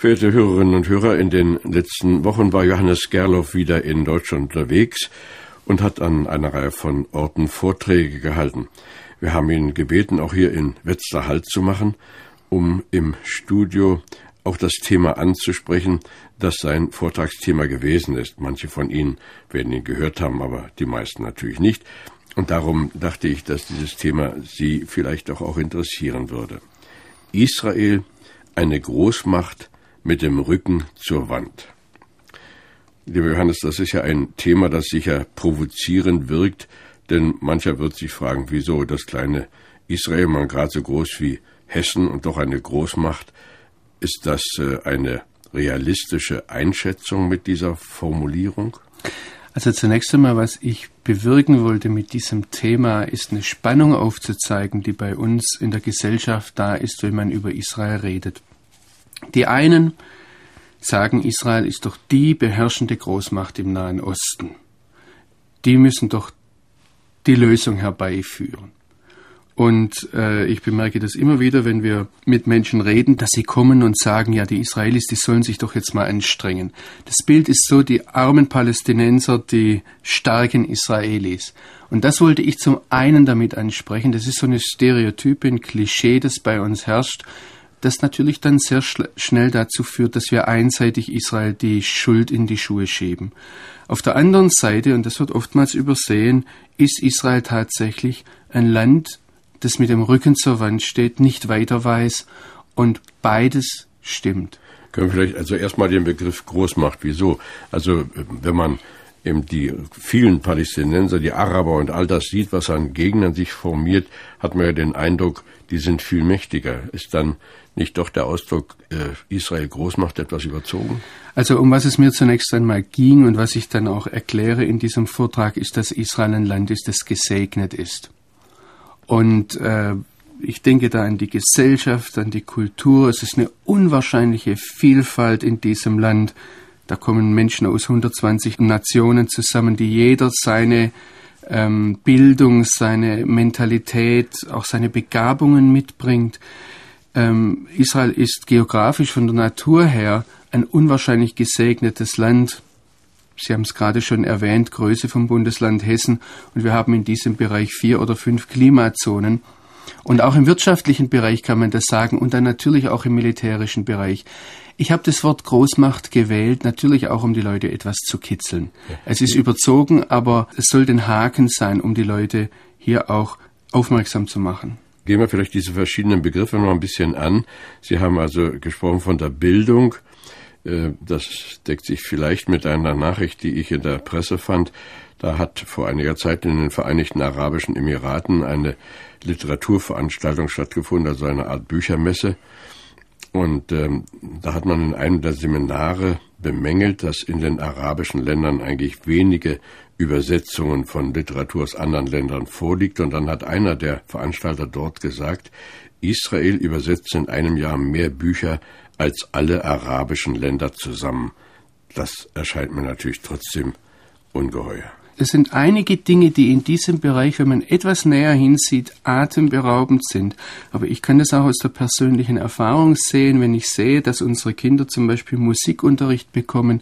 Verehrte Hörerinnen und Hörer, in den letzten Wochen war Johannes Gerloff wieder in Deutschland unterwegs und hat an einer Reihe von Orten Vorträge gehalten. Wir haben ihn gebeten, auch hier in Wetzlar Halt zu machen, um im Studio auch das Thema anzusprechen, das sein Vortragsthema gewesen ist. Manche von Ihnen werden ihn gehört haben, aber die meisten natürlich nicht. Und darum dachte ich, dass dieses Thema Sie vielleicht auch, auch interessieren würde. Israel, eine Großmacht, mit dem Rücken zur Wand. Lieber Johannes, das ist ja ein Thema, das sicher provozierend wirkt, denn mancher wird sich fragen, wieso das kleine Israel, mal gerade so groß wie Hessen und doch eine Großmacht, ist das äh, eine realistische Einschätzung mit dieser Formulierung? Also zunächst einmal, was ich bewirken wollte mit diesem Thema, ist eine Spannung aufzuzeigen, die bei uns in der Gesellschaft da ist, wenn man über Israel redet. Die einen sagen, Israel ist doch die beherrschende Großmacht im Nahen Osten. Die müssen doch die Lösung herbeiführen. Und äh, ich bemerke das immer wieder, wenn wir mit Menschen reden, dass sie kommen und sagen, ja, die Israelis, die sollen sich doch jetzt mal anstrengen. Das Bild ist so, die armen Palästinenser, die starken Israelis. Und das wollte ich zum einen damit ansprechen. Das ist so eine Stereotype, ein Klischee, das bei uns herrscht das natürlich dann sehr schnell dazu führt, dass wir einseitig Israel die Schuld in die Schuhe schieben. Auf der anderen Seite, und das wird oftmals übersehen, ist Israel tatsächlich ein Land, das mit dem Rücken zur Wand steht, nicht weiter weiß und beides stimmt. Können wir vielleicht also erstmal den Begriff Großmacht, wieso? Also wenn man eben die vielen Palästinenser, die Araber und all das sieht, was an Gegnern sich formiert, hat man ja den Eindruck, die sind viel mächtiger. Ist dann nicht doch der Ausdruck äh, Israel Großmacht etwas überzogen? Also um was es mir zunächst einmal ging und was ich dann auch erkläre in diesem Vortrag, ist, dass Israel ein Land ist, das gesegnet ist. Und äh, ich denke da an die Gesellschaft, an die Kultur. Es ist eine unwahrscheinliche Vielfalt in diesem Land. Da kommen Menschen aus 120 Nationen zusammen, die jeder seine ähm, Bildung, seine Mentalität, auch seine Begabungen mitbringt. Ähm, Israel ist geografisch von der Natur her ein unwahrscheinlich gesegnetes Land. Sie haben es gerade schon erwähnt, Größe vom Bundesland Hessen. Und wir haben in diesem Bereich vier oder fünf Klimazonen. Und auch im wirtschaftlichen Bereich kann man das sagen und dann natürlich auch im militärischen Bereich. Ich habe das Wort Großmacht gewählt, natürlich auch, um die Leute etwas zu kitzeln. Es ist überzogen, aber es soll den Haken sein, um die Leute hier auch aufmerksam zu machen. Gehen wir vielleicht diese verschiedenen Begriffe noch ein bisschen an. Sie haben also gesprochen von der Bildung. Äh, das deckt sich vielleicht mit einer Nachricht, die ich in der Presse fand. Da hat vor einiger Zeit in den Vereinigten Arabischen Emiraten eine Literaturveranstaltung stattgefunden, also eine Art Büchermesse. Und ähm, da hat man in einem der Seminare bemängelt, dass in den arabischen Ländern eigentlich wenige Übersetzungen von Literatur aus anderen Ländern vorliegt. Und dann hat einer der Veranstalter dort gesagt, Israel übersetzt in einem Jahr mehr Bücher als alle arabischen Länder zusammen. Das erscheint mir natürlich trotzdem ungeheuer. Es sind einige Dinge, die in diesem Bereich, wenn man etwas näher hinsieht, atemberaubend sind. Aber ich kann das auch aus der persönlichen Erfahrung sehen, wenn ich sehe, dass unsere Kinder zum Beispiel Musikunterricht bekommen,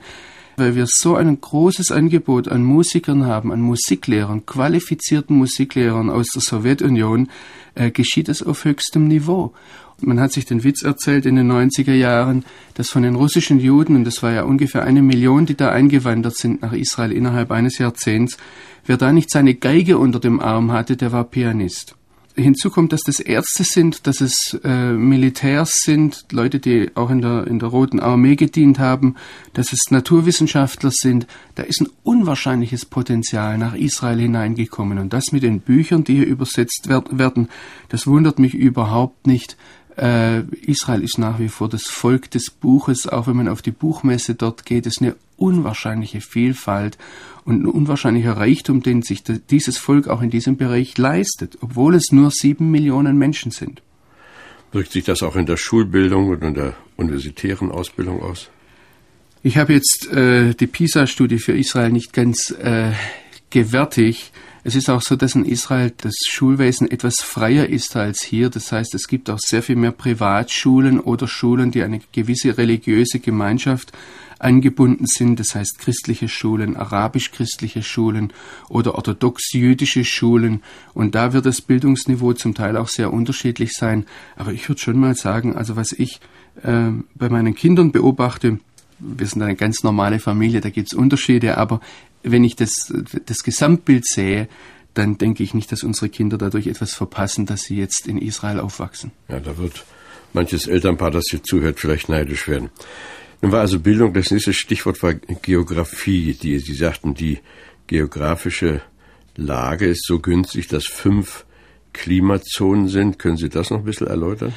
weil wir so ein großes Angebot an Musikern haben, an Musiklehrern, qualifizierten Musiklehrern aus der Sowjetunion, äh, geschieht es auf höchstem Niveau. Man hat sich den Witz erzählt in den 90er Jahren, dass von den russischen Juden, und das war ja ungefähr eine Million, die da eingewandert sind nach Israel innerhalb eines Jahrzehnts, wer da nicht seine Geige unter dem Arm hatte, der war Pianist. Hinzu kommt, dass das Ärzte sind, dass es äh, Militärs sind, Leute, die auch in der, in der Roten Armee gedient haben, dass es Naturwissenschaftler sind. Da ist ein unwahrscheinliches Potenzial nach Israel hineingekommen. Und das mit den Büchern, die hier übersetzt werden, das wundert mich überhaupt nicht Äh, Israel ist nach wie vor das Volk des Buches, auch wenn man auf die Buchmesse dort geht, ist eine unwahrscheinliche Vielfalt und ein unwahrscheinlicher Reichtum, den sich dieses Volk auch in diesem Bereich leistet, obwohl es nur sieben Millionen Menschen sind. Wirkt sich das auch in der Schulbildung und in der universitären Ausbildung aus? Ich habe jetzt äh, die PISA-Studie für Israel nicht ganz äh, gewärtig. Es ist auch so, dass in Israel das Schulwesen etwas freier ist als hier. Das heißt, es gibt auch sehr viel mehr Privatschulen oder Schulen, die eine gewisse religiöse Gemeinschaft angebunden sind. Das heißt christliche Schulen, arabisch-christliche Schulen oder orthodox-jüdische Schulen. Und da wird das Bildungsniveau zum Teil auch sehr unterschiedlich sein. Aber ich würde schon mal sagen, also was ich äh, bei meinen Kindern beobachte, wir sind eine ganz normale Familie, da gibt es Unterschiede, aber wenn ich das, das Gesamtbild sehe, dann denke ich nicht, dass unsere Kinder dadurch etwas verpassen, dass sie jetzt in Israel aufwachsen. Ja, da wird manches Elternpaar, das hier zuhört, vielleicht neidisch werden. Nun war also Bildung, das nächste Stichwort war Geografie. Die, Sie sagten, die geografische Lage ist so günstig, dass fünf Klimazonen sind. Können Sie das noch ein bisschen erläutern?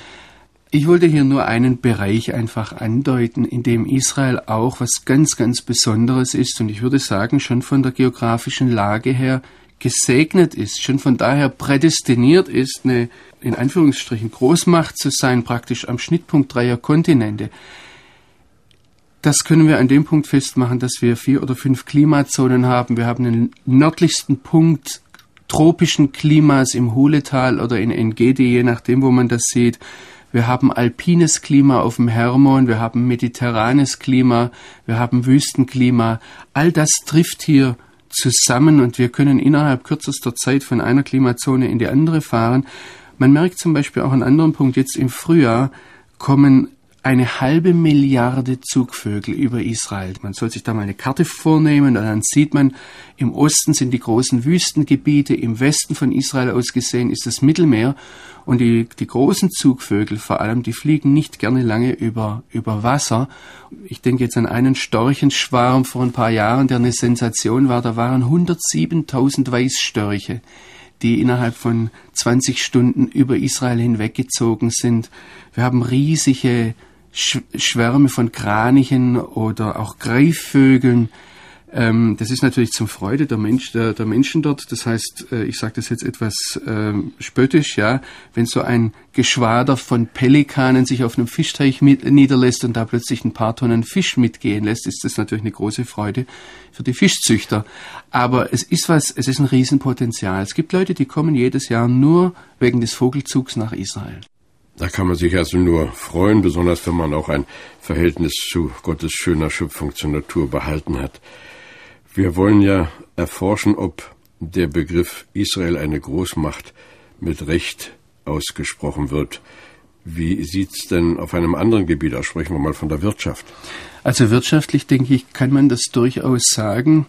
Ich wollte hier nur einen Bereich einfach andeuten, in dem Israel auch was ganz, ganz Besonderes ist und ich würde sagen, schon von der geografischen Lage her gesegnet ist, schon von daher prädestiniert ist, eine in Anführungsstrichen Großmacht zu sein, praktisch am Schnittpunkt dreier Kontinente. Das können wir an dem Punkt festmachen, dass wir vier oder fünf Klimazonen haben. Wir haben den nördlichsten Punkt tropischen Klimas im Huletal oder in Engedi, je nachdem, wo man das sieht. Wir haben alpines Klima auf dem Hermon, wir haben mediterranes Klima, wir haben Wüstenklima. All das trifft hier zusammen und wir können innerhalb kürzester Zeit von einer Klimazone in die andere fahren. Man merkt zum Beispiel auch einen anderen Punkt. Jetzt im Frühjahr kommen eine halbe Milliarde Zugvögel über Israel. Man soll sich da mal eine Karte vornehmen und dann sieht man, im Osten sind die großen Wüstengebiete, im Westen von Israel aus gesehen ist das Mittelmeer und die, die großen Zugvögel vor allem, die fliegen nicht gerne lange über, über Wasser. Ich denke jetzt an einen Storchenschwarm vor ein paar Jahren, der eine Sensation war. Da waren 107.000 Weißstörche die innerhalb von 20 Stunden über Israel hinweggezogen sind. Wir haben riesige Schwärme von Kranichen oder auch Greifvögeln. Ähm, das ist natürlich zum Freude der, Mensch, der, der Menschen dort. Das heißt, äh, ich sage das jetzt etwas ähm, spöttisch, ja, wenn so ein Geschwader von Pelikanen sich auf einem Fischteich mit, niederlässt und da plötzlich ein paar Tonnen Fisch mitgehen lässt, ist das natürlich eine große Freude für die Fischzüchter. Aber es ist was, es ist ein Riesenpotenzial. Es gibt Leute, die kommen jedes Jahr nur wegen des Vogelzugs nach Israel. Da kann man sich also nur freuen, besonders wenn man auch ein Verhältnis zu Gottes schöner Schöpfung zur Natur behalten hat. Wir wollen ja erforschen, ob der Begriff Israel eine Großmacht mit Recht ausgesprochen wird. Wie sieht's denn auf einem anderen Gebiet aus? Sprechen wir mal von der Wirtschaft. Also wirtschaftlich, denke ich, kann man das durchaus sagen.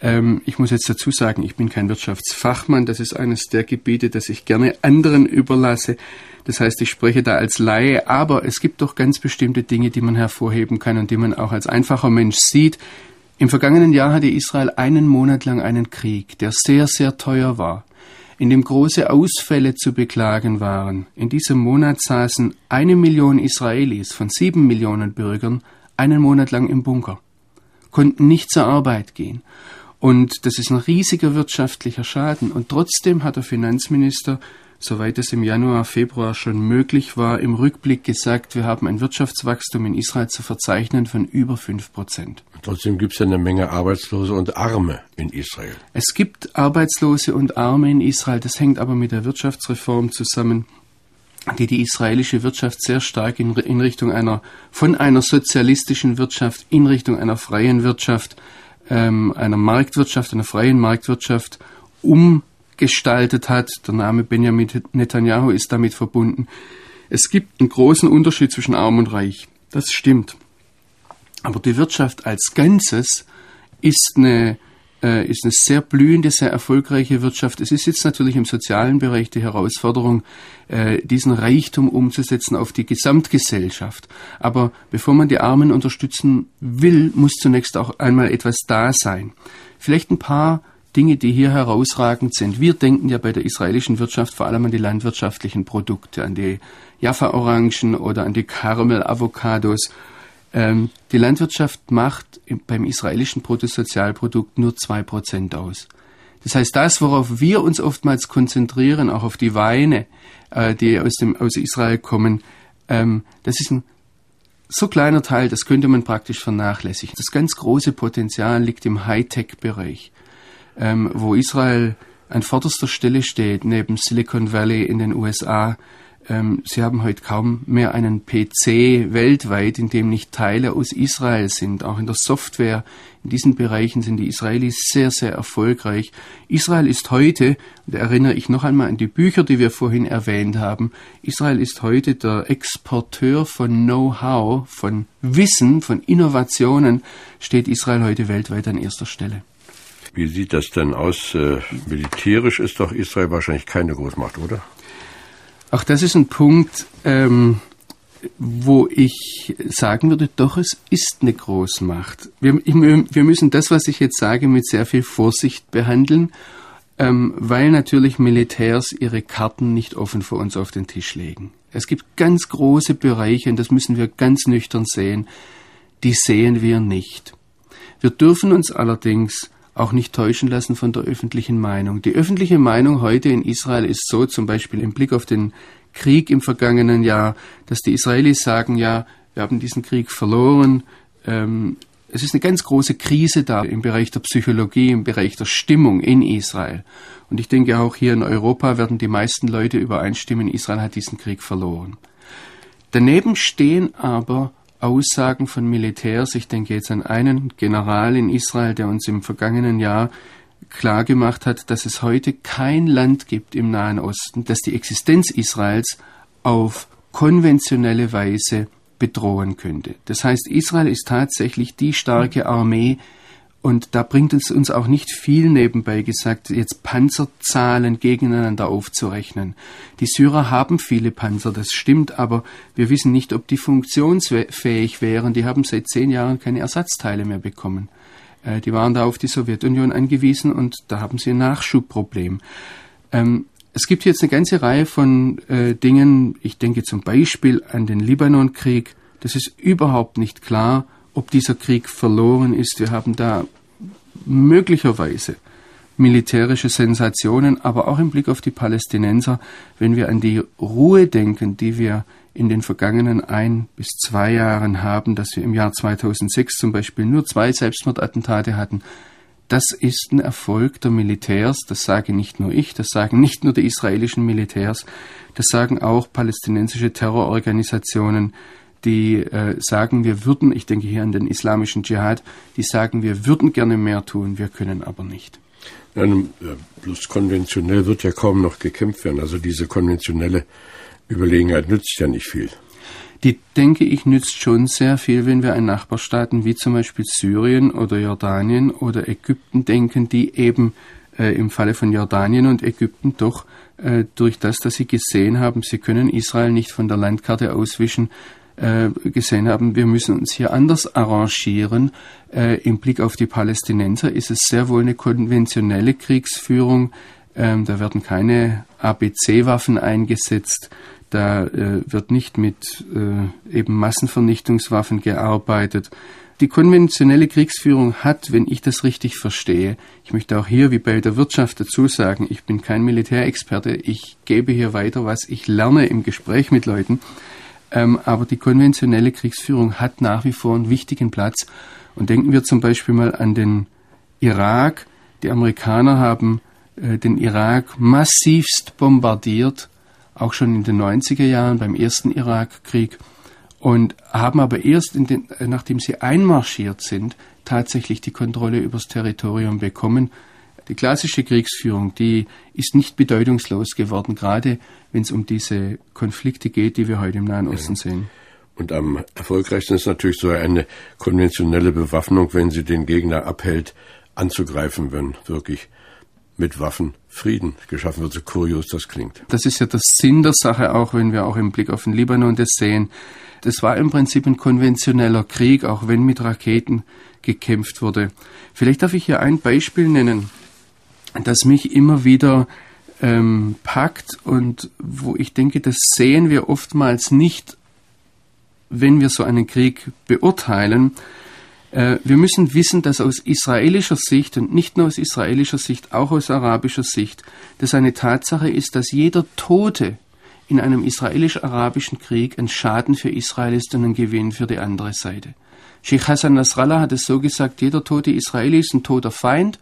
Ähm, ich muss jetzt dazu sagen, ich bin kein Wirtschaftsfachmann. Das ist eines der Gebiete, das ich gerne anderen überlasse. Das heißt, ich spreche da als Laie, aber es gibt doch ganz bestimmte Dinge, die man hervorheben kann und die man auch als einfacher Mensch sieht. Im vergangenen Jahr hatte Israel einen Monat lang einen Krieg, der sehr, sehr teuer war, in dem große Ausfälle zu beklagen waren. In diesem Monat saßen eine Million Israelis von sieben Millionen Bürgern einen Monat lang im Bunker, konnten nicht zur Arbeit gehen. Und das ist ein riesiger wirtschaftlicher Schaden. Und trotzdem hat der Finanzminister soweit es im Januar, Februar schon möglich war, im Rückblick gesagt, wir haben ein Wirtschaftswachstum in Israel zu verzeichnen von über fünf Prozent. Trotzdem gibt es ja eine Menge Arbeitslose und Arme in Israel. Es gibt Arbeitslose und Arme in Israel. Das hängt aber mit der Wirtschaftsreform zusammen, die die israelische Wirtschaft sehr stark in, in Richtung einer, von einer sozialistischen Wirtschaft in Richtung einer freien Wirtschaft, ähm, einer Marktwirtschaft, einer freien Marktwirtschaft um gestaltet hat. Der Name Benjamin Netanyahu ist damit verbunden. Es gibt einen großen Unterschied zwischen arm und reich. Das stimmt. Aber die Wirtschaft als Ganzes ist eine, äh, ist eine sehr blühende, sehr erfolgreiche Wirtschaft. Es ist jetzt natürlich im sozialen Bereich die Herausforderung, äh, diesen Reichtum umzusetzen auf die Gesamtgesellschaft. Aber bevor man die Armen unterstützen will, muss zunächst auch einmal etwas da sein. Vielleicht ein paar Dinge, die hier herausragend sind. Wir denken ja bei der israelischen Wirtschaft vor allem an die landwirtschaftlichen Produkte, an die Jaffa-Orangen oder an die Caramel-Avocados. Ähm, die Landwirtschaft macht beim israelischen Bruttosozialprodukt nur zwei Prozent aus. Das heißt, das, worauf wir uns oftmals konzentrieren, auch auf die Weine, äh, die aus, dem, aus Israel kommen, ähm, das ist ein so kleiner Teil, das könnte man praktisch vernachlässigen. Das ganz große Potenzial liegt im Hightech-Bereich, ähm, wo Israel an vorderster Stelle steht, neben Silicon Valley in den USA, ähm, sie haben heute kaum mehr einen PC weltweit, in dem nicht Teile aus Israel sind. Auch in der Software, in diesen Bereichen sind die Israelis sehr, sehr erfolgreich. Israel ist heute, da erinnere ich noch einmal an die Bücher, die wir vorhin erwähnt haben, Israel ist heute der Exporteur von Know-how, von Wissen, von Innovationen, steht Israel heute weltweit an erster Stelle. Wie sieht das denn aus? Äh, militärisch ist doch Israel wahrscheinlich keine Großmacht, oder? Auch das ist ein Punkt, ähm, wo ich sagen würde, doch, es ist eine Großmacht. Wir, wir müssen das, was ich jetzt sage, mit sehr viel Vorsicht behandeln, ähm, weil natürlich Militärs ihre Karten nicht offen vor uns auf den Tisch legen. Es gibt ganz große Bereiche, und das müssen wir ganz nüchtern sehen, die sehen wir nicht. Wir dürfen uns allerdings auch nicht täuschen lassen von der öffentlichen Meinung. Die öffentliche Meinung heute in Israel ist so, zum Beispiel im Blick auf den Krieg im vergangenen Jahr, dass die Israelis sagen, ja, wir haben diesen Krieg verloren. Ähm, es ist eine ganz große Krise da im Bereich der Psychologie, im Bereich der Stimmung in Israel. Und ich denke auch hier in Europa werden die meisten Leute übereinstimmen, Israel hat diesen Krieg verloren. Daneben stehen aber Aussagen von Militärs. Ich denke jetzt an einen General in Israel, der uns im vergangenen Jahr klargemacht hat, dass es heute kein Land gibt im Nahen Osten, das die Existenz Israels auf konventionelle Weise bedrohen könnte. Das heißt, Israel ist tatsächlich die starke Armee, und da bringt es uns auch nicht viel nebenbei gesagt, jetzt Panzerzahlen gegeneinander aufzurechnen. Die Syrer haben viele Panzer, das stimmt, aber wir wissen nicht, ob die funktionsfähig wären. Die haben seit zehn Jahren keine Ersatzteile mehr bekommen. Äh, die waren da auf die Sowjetunion angewiesen und da haben sie ein Nachschubproblem. Ähm, es gibt jetzt eine ganze Reihe von äh, Dingen. Ich denke zum Beispiel an den Libanonkrieg. Das ist überhaupt nicht klar, ob dieser Krieg verloren ist. Wir haben da möglicherweise militärische Sensationen, aber auch im Blick auf die Palästinenser, wenn wir an die Ruhe denken, die wir in den vergangenen ein bis zwei Jahren haben, dass wir im Jahr 2006 zum Beispiel nur zwei Selbstmordattentate hatten, das ist ein Erfolg der Militärs, das sage nicht nur ich, das sagen nicht nur die israelischen Militärs, das sagen auch palästinensische Terrororganisationen, die äh, sagen, wir würden, ich denke hier an den islamischen Dschihad, die sagen, wir würden gerne mehr tun, wir können aber nicht. Ja, bloß konventionell wird ja kaum noch gekämpft werden. Also diese konventionelle Überlegenheit nützt ja nicht viel. Die, denke ich, nützt schon sehr viel, wenn wir an Nachbarstaaten wie zum Beispiel Syrien oder Jordanien oder Ägypten denken, die eben äh, im Falle von Jordanien und Ägypten doch äh, durch das, dass sie gesehen haben, sie können Israel nicht von der Landkarte auswischen, äh, gesehen haben, wir müssen uns hier anders arrangieren. Äh, Im Blick auf die Palästinenser ist es sehr wohl eine konventionelle Kriegsführung. Ähm, da werden keine ABC-Waffen eingesetzt. Da äh, wird nicht mit äh, eben Massenvernichtungswaffen gearbeitet. Die konventionelle Kriegsführung hat, wenn ich das richtig verstehe, ich möchte auch hier wie bei der Wirtschaft dazu sagen, ich bin kein Militärexperte, ich gebe hier weiter, was ich lerne im Gespräch mit Leuten. Ähm, aber die konventionelle Kriegsführung hat nach wie vor einen wichtigen Platz. Und denken wir zum Beispiel mal an den Irak. Die Amerikaner haben äh, den Irak massivst bombardiert, auch schon in den 90er Jahren beim ersten Irakkrieg. Und haben aber erst, den, äh, nachdem sie einmarschiert sind, tatsächlich die Kontrolle übers Territorium bekommen. Die klassische Kriegsführung, die ist nicht bedeutungslos geworden, gerade wenn es um diese Konflikte geht, die wir heute im Nahen Osten ja. sehen. Und am erfolgreichsten ist natürlich so eine konventionelle Bewaffnung, wenn sie den Gegner abhält, anzugreifen, wenn wirklich mit Waffen Frieden geschaffen wird, so kurios das klingt. Das ist ja der Sinn der Sache auch, wenn wir auch im Blick auf den Libanon das sehen. Das war im Prinzip ein konventioneller Krieg, auch wenn mit Raketen gekämpft wurde. Vielleicht darf ich hier ein Beispiel nennen das mich immer wieder ähm, packt und wo ich denke, das sehen wir oftmals nicht, wenn wir so einen Krieg beurteilen. Äh, wir müssen wissen, dass aus israelischer Sicht und nicht nur aus israelischer Sicht, auch aus arabischer Sicht, das eine Tatsache ist, dass jeder Tote in einem israelisch-arabischen Krieg ein Schaden für Israel ist und ein Gewinn für die andere Seite. Sheikh Hassan Nasrallah hat es so gesagt, jeder tote Israeli ist ein toter Feind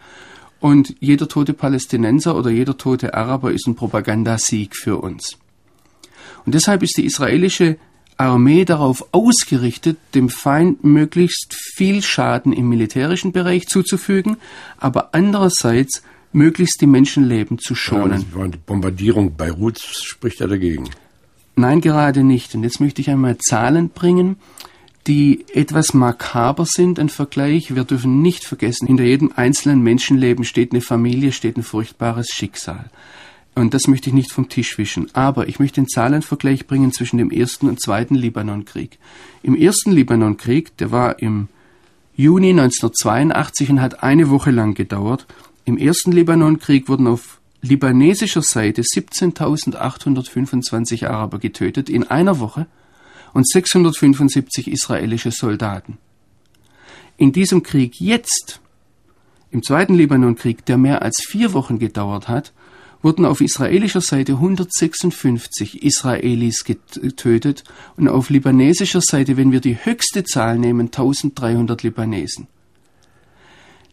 und jeder tote Palästinenser oder jeder tote Araber ist ein Propagandasieg für uns. Und deshalb ist die israelische Armee darauf ausgerichtet, dem Feind möglichst viel Schaden im militärischen Bereich zuzufügen, aber andererseits möglichst die Menschenleben zu schonen. Ja, die Bombardierung Beiruts spricht ja dagegen. Nein, gerade nicht. Und jetzt möchte ich einmal Zahlen bringen, die etwas makaber sind im Vergleich. Wir dürfen nicht vergessen, hinter jedem einzelnen Menschenleben steht eine Familie, steht ein furchtbares Schicksal. Und das möchte ich nicht vom Tisch wischen. Aber ich möchte einen Zahlenvergleich bringen zwischen dem ersten und zweiten Libanonkrieg. Im ersten Libanonkrieg, der war im Juni 1982 und hat eine Woche lang gedauert. Im ersten Libanonkrieg wurden auf libanesischer Seite 17.825 Araber getötet in einer Woche und 675 israelische Soldaten. In diesem Krieg jetzt, im zweiten Libanonkrieg, der mehr als vier Wochen gedauert hat, wurden auf israelischer Seite 156 Israelis getötet und auf libanesischer Seite, wenn wir die höchste Zahl nehmen, 1300 Libanesen.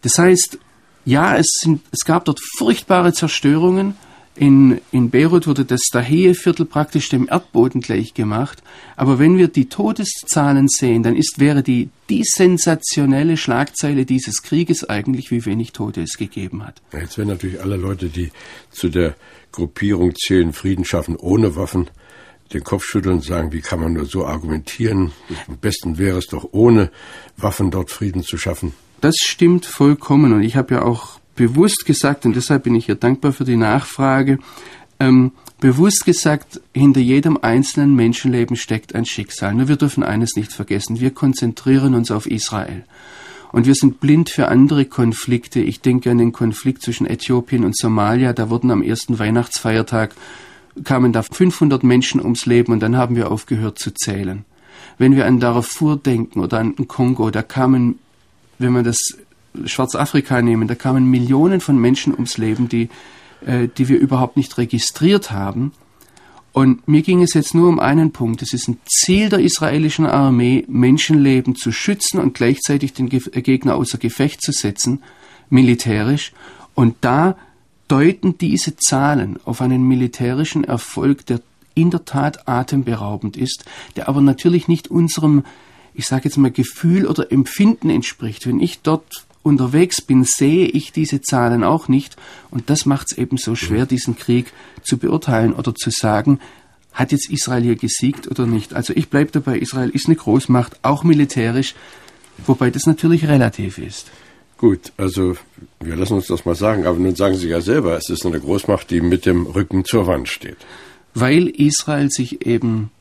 Das heißt, ja, es, sind, es gab dort furchtbare Zerstörungen, in, in Beirut wurde das Dahehe-Viertel praktisch dem Erdboden gleich gemacht. Aber wenn wir die Todeszahlen sehen, dann ist, wäre die, die sensationelle Schlagzeile dieses Krieges eigentlich, wie wenig Tote es gegeben hat. Jetzt werden natürlich alle Leute, die zu der Gruppierung zählen, Frieden schaffen ohne Waffen, den Kopf schütteln und sagen, wie kann man nur so argumentieren? Am besten wäre es doch ohne Waffen dort Frieden zu schaffen. Das stimmt vollkommen. Und ich habe ja auch bewusst gesagt, und deshalb bin ich hier dankbar für die Nachfrage, ähm, bewusst gesagt, hinter jedem einzelnen Menschenleben steckt ein Schicksal. Nur wir dürfen eines nicht vergessen, wir konzentrieren uns auf Israel. Und wir sind blind für andere Konflikte. Ich denke an den Konflikt zwischen Äthiopien und Somalia. Da wurden am ersten Weihnachtsfeiertag, kamen da 500 Menschen ums Leben und dann haben wir aufgehört zu zählen. Wenn wir an Darfur denken oder an den Kongo, da kamen, wenn man das Schwarzafrika nehmen, da kamen Millionen von Menschen ums Leben, die, äh, die wir überhaupt nicht registriert haben. Und mir ging es jetzt nur um einen Punkt. Es ist ein Ziel der israelischen Armee, Menschenleben zu schützen und gleichzeitig den äh, Gegner außer Gefecht zu setzen, militärisch. Und da deuten diese Zahlen auf einen militärischen Erfolg, der in der Tat atemberaubend ist, der aber natürlich nicht unserem, ich sage jetzt mal, Gefühl oder Empfinden entspricht. Wenn ich dort unterwegs bin, sehe ich diese Zahlen auch nicht. Und das macht es eben so schwer, diesen Krieg zu beurteilen oder zu sagen, hat jetzt Israel hier gesiegt oder nicht. Also ich bleibe dabei, Israel ist eine Großmacht, auch militärisch, wobei das natürlich relativ ist. Gut, also wir lassen uns das mal sagen, aber nun sagen Sie ja selber, es ist eine Großmacht, die mit dem Rücken zur Wand steht. Weil Israel sich eben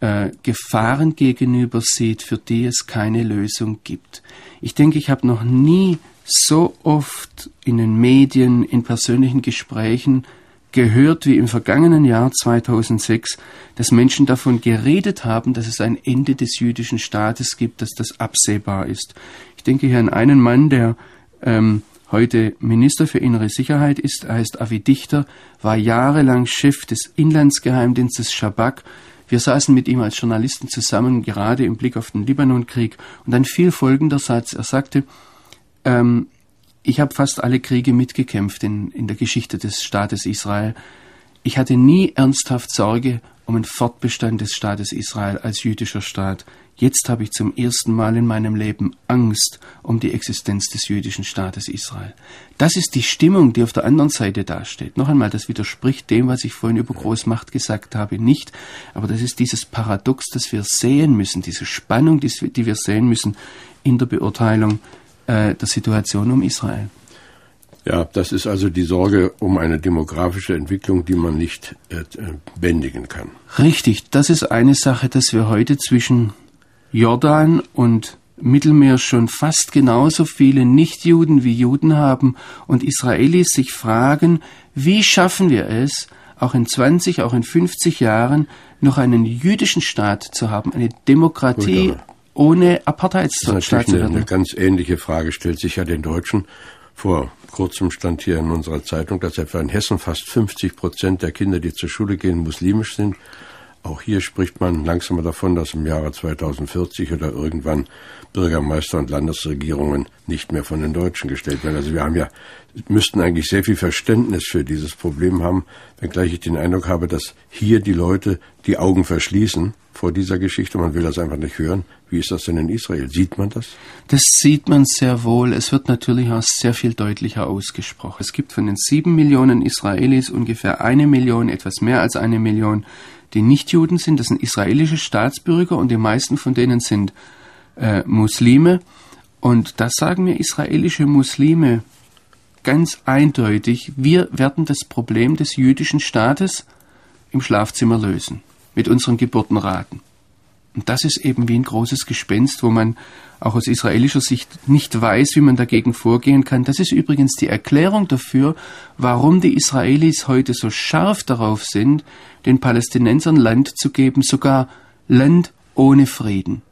äh, Gefahren gegenüber sieht, für die es keine Lösung gibt. Ich denke, ich habe noch nie so oft in den Medien, in persönlichen Gesprächen gehört wie im vergangenen Jahr 2006, dass Menschen davon geredet haben, dass es ein Ende des jüdischen Staates gibt, dass das absehbar ist. Ich denke hier an einen Mann, der ähm, heute Minister für innere Sicherheit ist. Er heißt Avi Dichter, war jahrelang Chef des Inlandsgeheimdienstes Shabak wir saßen mit ihm als Journalisten zusammen, gerade im Blick auf den Libanonkrieg, und dann fiel folgender Satz. Er sagte, ähm, ich habe fast alle Kriege mitgekämpft in, in der Geschichte des Staates Israel. Ich hatte nie ernsthaft Sorge um den Fortbestand des Staates Israel als jüdischer Staat. Jetzt habe ich zum ersten Mal in meinem Leben Angst um die Existenz des jüdischen Staates Israel. Das ist die Stimmung, die auf der anderen Seite dasteht. Noch einmal, das widerspricht dem, was ich vorhin über Großmacht gesagt habe, nicht. Aber das ist dieses Paradox, das wir sehen müssen, diese Spannung, die wir sehen müssen in der Beurteilung äh, der Situation um Israel. Ja, das ist also die Sorge um eine demografische Entwicklung, die man nicht äh, bändigen kann. Richtig, das ist eine Sache, dass wir heute zwischen Jordan und Mittelmeer schon fast genauso viele Nichtjuden wie Juden haben und Israelis sich fragen, wie schaffen wir es, auch in 20, auch in 50 Jahren noch einen jüdischen Staat zu haben, eine Demokratie ohne Apartheidsstaat zu werden. Eine ganz ähnliche Frage stellt sich ja den Deutschen. Vor kurzem stand hier in unserer Zeitung, dass etwa in Hessen fast 50 Prozent der Kinder, die zur Schule gehen, muslimisch sind. Auch hier spricht man langsam davon, dass im Jahre 2040 oder irgendwann Bürgermeister und Landesregierungen nicht mehr von den Deutschen gestellt werden. Also wir haben ja, müssten eigentlich sehr viel Verständnis für dieses Problem haben, wenngleich ich den Eindruck habe, dass hier die Leute die Augen verschließen vor dieser Geschichte. Man will das einfach nicht hören. Wie ist das denn in Israel? Sieht man das? Das sieht man sehr wohl. Es wird natürlich auch sehr viel deutlicher ausgesprochen. Es gibt von den sieben Millionen Israelis ungefähr eine Million, etwas mehr als eine Million, die Nichtjuden sind, das sind israelische Staatsbürger und die meisten von denen sind äh, Muslime. Und das sagen mir israelische Muslime ganz eindeutig, wir werden das Problem des jüdischen Staates im Schlafzimmer lösen, mit unseren Geburtenraten. Und das ist eben wie ein großes Gespenst, wo man auch aus israelischer Sicht nicht weiß, wie man dagegen vorgehen kann. Das ist übrigens die Erklärung dafür, warum die Israelis heute so scharf darauf sind, den Palästinensern Land zu geben, sogar Land ohne Frieden.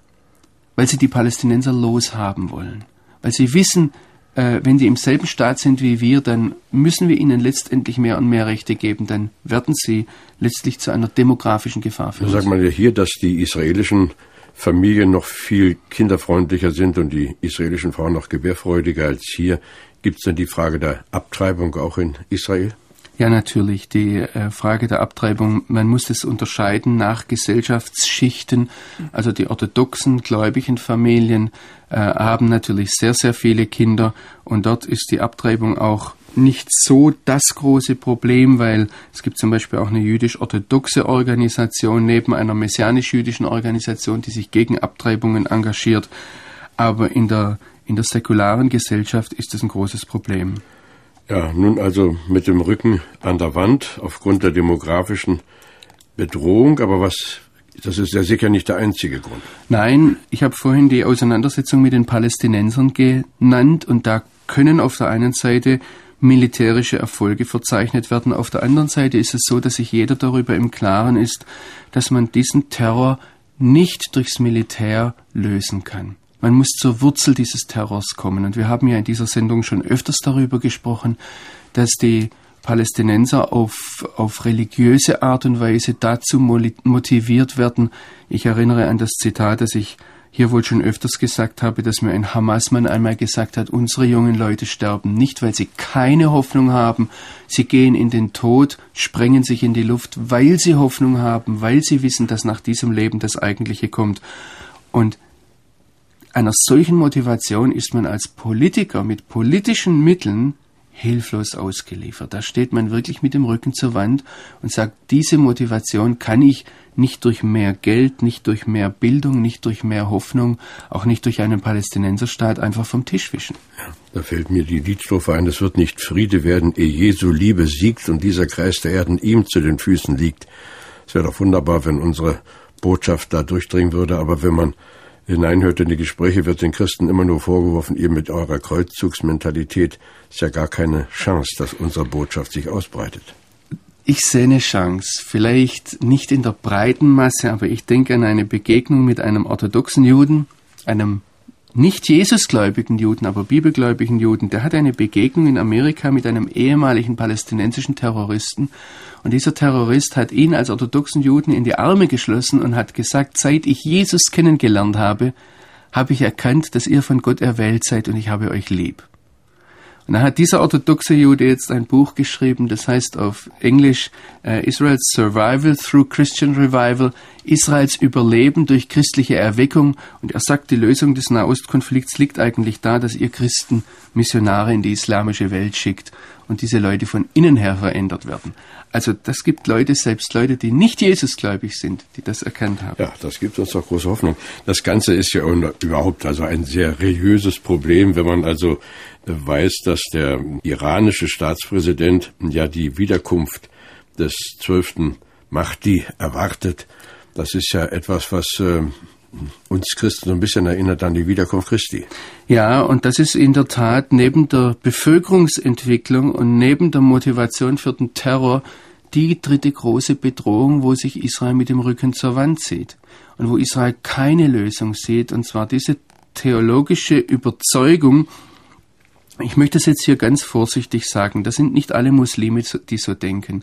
Weil sie die Palästinenser loshaben wollen. Weil sie wissen, äh, wenn die im selben Staat sind wie wir, dann müssen wir ihnen letztendlich mehr und mehr Rechte geben, dann werden sie letztlich zu einer demografischen Gefahr führen. Sagt man ja hier, dass die israelischen Familien noch viel kinderfreundlicher sind und die israelischen Frauen noch gebärfreudiger als hier. Gibt es denn die Frage der Abtreibung auch in Israel? Ja, natürlich. Die äh, Frage der Abtreibung, man muss es unterscheiden nach Gesellschaftsschichten. Also die orthodoxen, gläubigen Familien äh, haben natürlich sehr, sehr viele Kinder und dort ist die Abtreibung auch nicht so das große Problem, weil es gibt zum Beispiel auch eine jüdisch-orthodoxe Organisation neben einer messianisch-jüdischen Organisation, die sich gegen Abtreibungen engagiert. Aber in der, in der säkularen Gesellschaft ist es ein großes Problem. Ja, nun also mit dem Rücken an der Wand aufgrund der demografischen Bedrohung, aber was das ist ja sicher nicht der einzige Grund. Nein, ich habe vorhin die Auseinandersetzung mit den Palästinensern genannt und da können auf der einen Seite militärische Erfolge verzeichnet werden. Auf der anderen Seite ist es so, dass sich jeder darüber im Klaren ist, dass man diesen Terror nicht durchs Militär lösen kann. Man muss zur Wurzel dieses Terrors kommen. Und wir haben ja in dieser Sendung schon öfters darüber gesprochen, dass die Palästinenser auf, auf religiöse Art und Weise dazu motiviert werden. Ich erinnere an das Zitat, das ich hier wohl schon öfters gesagt habe, dass mir ein Hamasmann einmal gesagt hat, unsere jungen Leute sterben nicht, weil sie keine Hoffnung haben. Sie gehen in den Tod, sprengen sich in die Luft, weil sie Hoffnung haben, weil sie wissen, dass nach diesem Leben das Eigentliche kommt. Und einer solchen Motivation ist man als Politiker mit politischen Mitteln hilflos ausgeliefert. Da steht man wirklich mit dem Rücken zur Wand und sagt, diese Motivation kann ich nicht durch mehr Geld, nicht durch mehr Bildung, nicht durch mehr Hoffnung, auch nicht durch einen Palästinenserstaat einfach vom Tisch wischen. Ja, da fällt mir die Liedstrophe ein, es wird nicht Friede werden, ehe Jesu Liebe siegt und dieser Kreis der Erden ihm zu den Füßen liegt. Es wäre doch wunderbar, wenn unsere Botschaft da durchdringen würde, aber wenn man hineinhört in die Gespräche, wird den Christen immer nur vorgeworfen, ihr mit eurer Kreuzzugsmentalität ist ja gar keine Chance, dass unsere Botschaft sich ausbreitet. Ich sehe eine Chance, vielleicht nicht in der breiten Masse, aber ich denke an eine Begegnung mit einem orthodoxen Juden, einem nicht Jesusgläubigen Juden, aber bibelgläubigen Juden, der hatte eine Begegnung in Amerika mit einem ehemaligen palästinensischen Terroristen. Und dieser Terrorist hat ihn als orthodoxen Juden in die Arme geschlossen und hat gesagt, seit ich Jesus kennengelernt habe, habe ich erkannt, dass ihr von Gott erwählt seid und ich habe euch lieb. Und dann hat dieser orthodoxe Jude jetzt ein Buch geschrieben, das heißt auf Englisch uh, Israel's Survival Through Christian Revival, Israels Überleben durch christliche Erweckung. Und er sagt, die Lösung des Nahostkonflikts liegt eigentlich da, dass ihr Christen Missionare in die islamische Welt schickt und diese Leute von innen her verändert werden. Also das gibt Leute, selbst Leute, die nicht Jesusgläubig sind, die das erkannt haben. Ja, das gibt uns doch große Hoffnung. Das Ganze ist ja überhaupt also ein sehr religiöses Problem, wenn man also weiß, dass der iranische Staatspräsident ja die Wiederkunft des zwölften Mahdi erwartet. Das ist ja etwas, was äh, uns Christen so ein bisschen erinnert an die Wiederkunft Christi. Ja, und das ist in der Tat neben der Bevölkerungsentwicklung und neben der Motivation für den Terror die dritte große Bedrohung, wo sich Israel mit dem Rücken zur Wand sieht und wo Israel keine Lösung sieht, und zwar diese theologische Überzeugung, ich möchte es jetzt hier ganz vorsichtig sagen, das sind nicht alle Muslime, die so denken.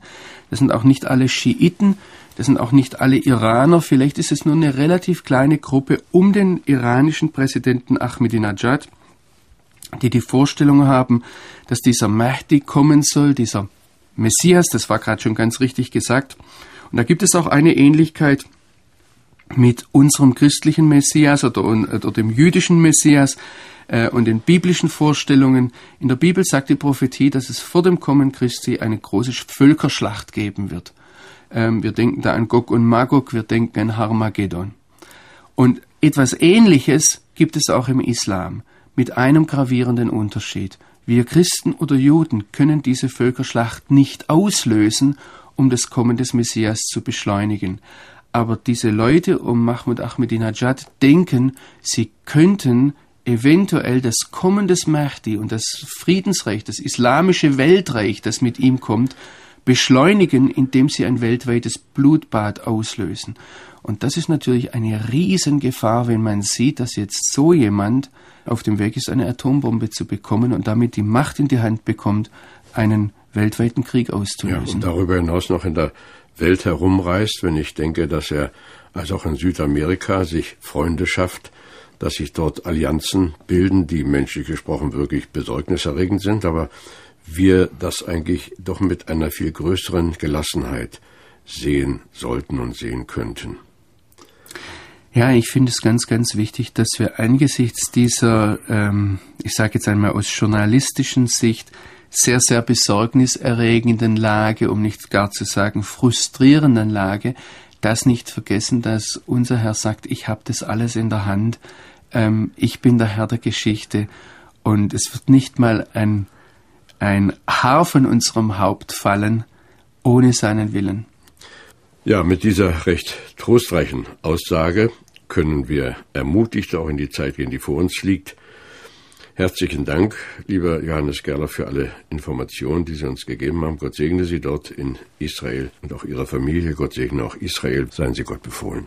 Das sind auch nicht alle Schiiten, das sind auch nicht alle Iraner. Vielleicht ist es nur eine relativ kleine Gruppe um den iranischen Präsidenten Ahmadinejad, die die Vorstellung haben, dass dieser Mahdi kommen soll, dieser Messias, das war gerade schon ganz richtig gesagt. Und da gibt es auch eine Ähnlichkeit mit unserem christlichen Messias oder, oder dem jüdischen Messias äh, und den biblischen Vorstellungen. In der Bibel sagt die Prophetie, dass es vor dem Kommen Christi eine große Völkerschlacht geben wird. Ähm, wir denken da an Gog und Magog, wir denken an Harmageddon. Und etwas Ähnliches gibt es auch im Islam, mit einem gravierenden Unterschied. Wir Christen oder Juden können diese Völkerschlacht nicht auslösen, um das Kommen des Messias zu beschleunigen. Aber diese Leute um Mahmoud Ahmadinejad denken, sie könnten eventuell das Kommen des Mahdi und das Friedensreich, das islamische Weltreich, das mit ihm kommt, beschleunigen, indem sie ein weltweites Blutbad auslösen. Und das ist natürlich eine Riesengefahr, wenn man sieht, dass jetzt so jemand auf dem Weg ist, eine Atombombe zu bekommen und damit die Macht in die Hand bekommt, einen weltweiten Krieg auszulösen. Ja, und darüber hinaus noch in der Welt herumreist, wenn ich denke, dass er also auch in Südamerika sich Freunde schafft, dass sich dort Allianzen bilden, die menschlich gesprochen wirklich besorgniserregend sind, aber wir das eigentlich doch mit einer viel größeren Gelassenheit sehen sollten und sehen könnten. Ja, ich finde es ganz, ganz wichtig, dass wir angesichts dieser, ähm, ich sage jetzt einmal aus journalistischen Sicht, sehr, sehr besorgniserregenden Lage, um nicht gar zu sagen frustrierenden Lage, das nicht vergessen, dass unser Herr sagt, ich habe das alles in der Hand, ähm, ich bin der Herr der Geschichte und es wird nicht mal ein, ein Haar von unserem Haupt fallen ohne seinen Willen. Ja, mit dieser recht trostreichen Aussage können wir ermutigt auch in die Zeit gehen, die vor uns liegt. Herzlichen Dank, lieber Johannes Gerler, für alle Informationen, die Sie uns gegeben haben. Gott segne Sie dort in Israel und auch Ihre Familie. Gott segne auch Israel. Seien Sie Gott befohlen.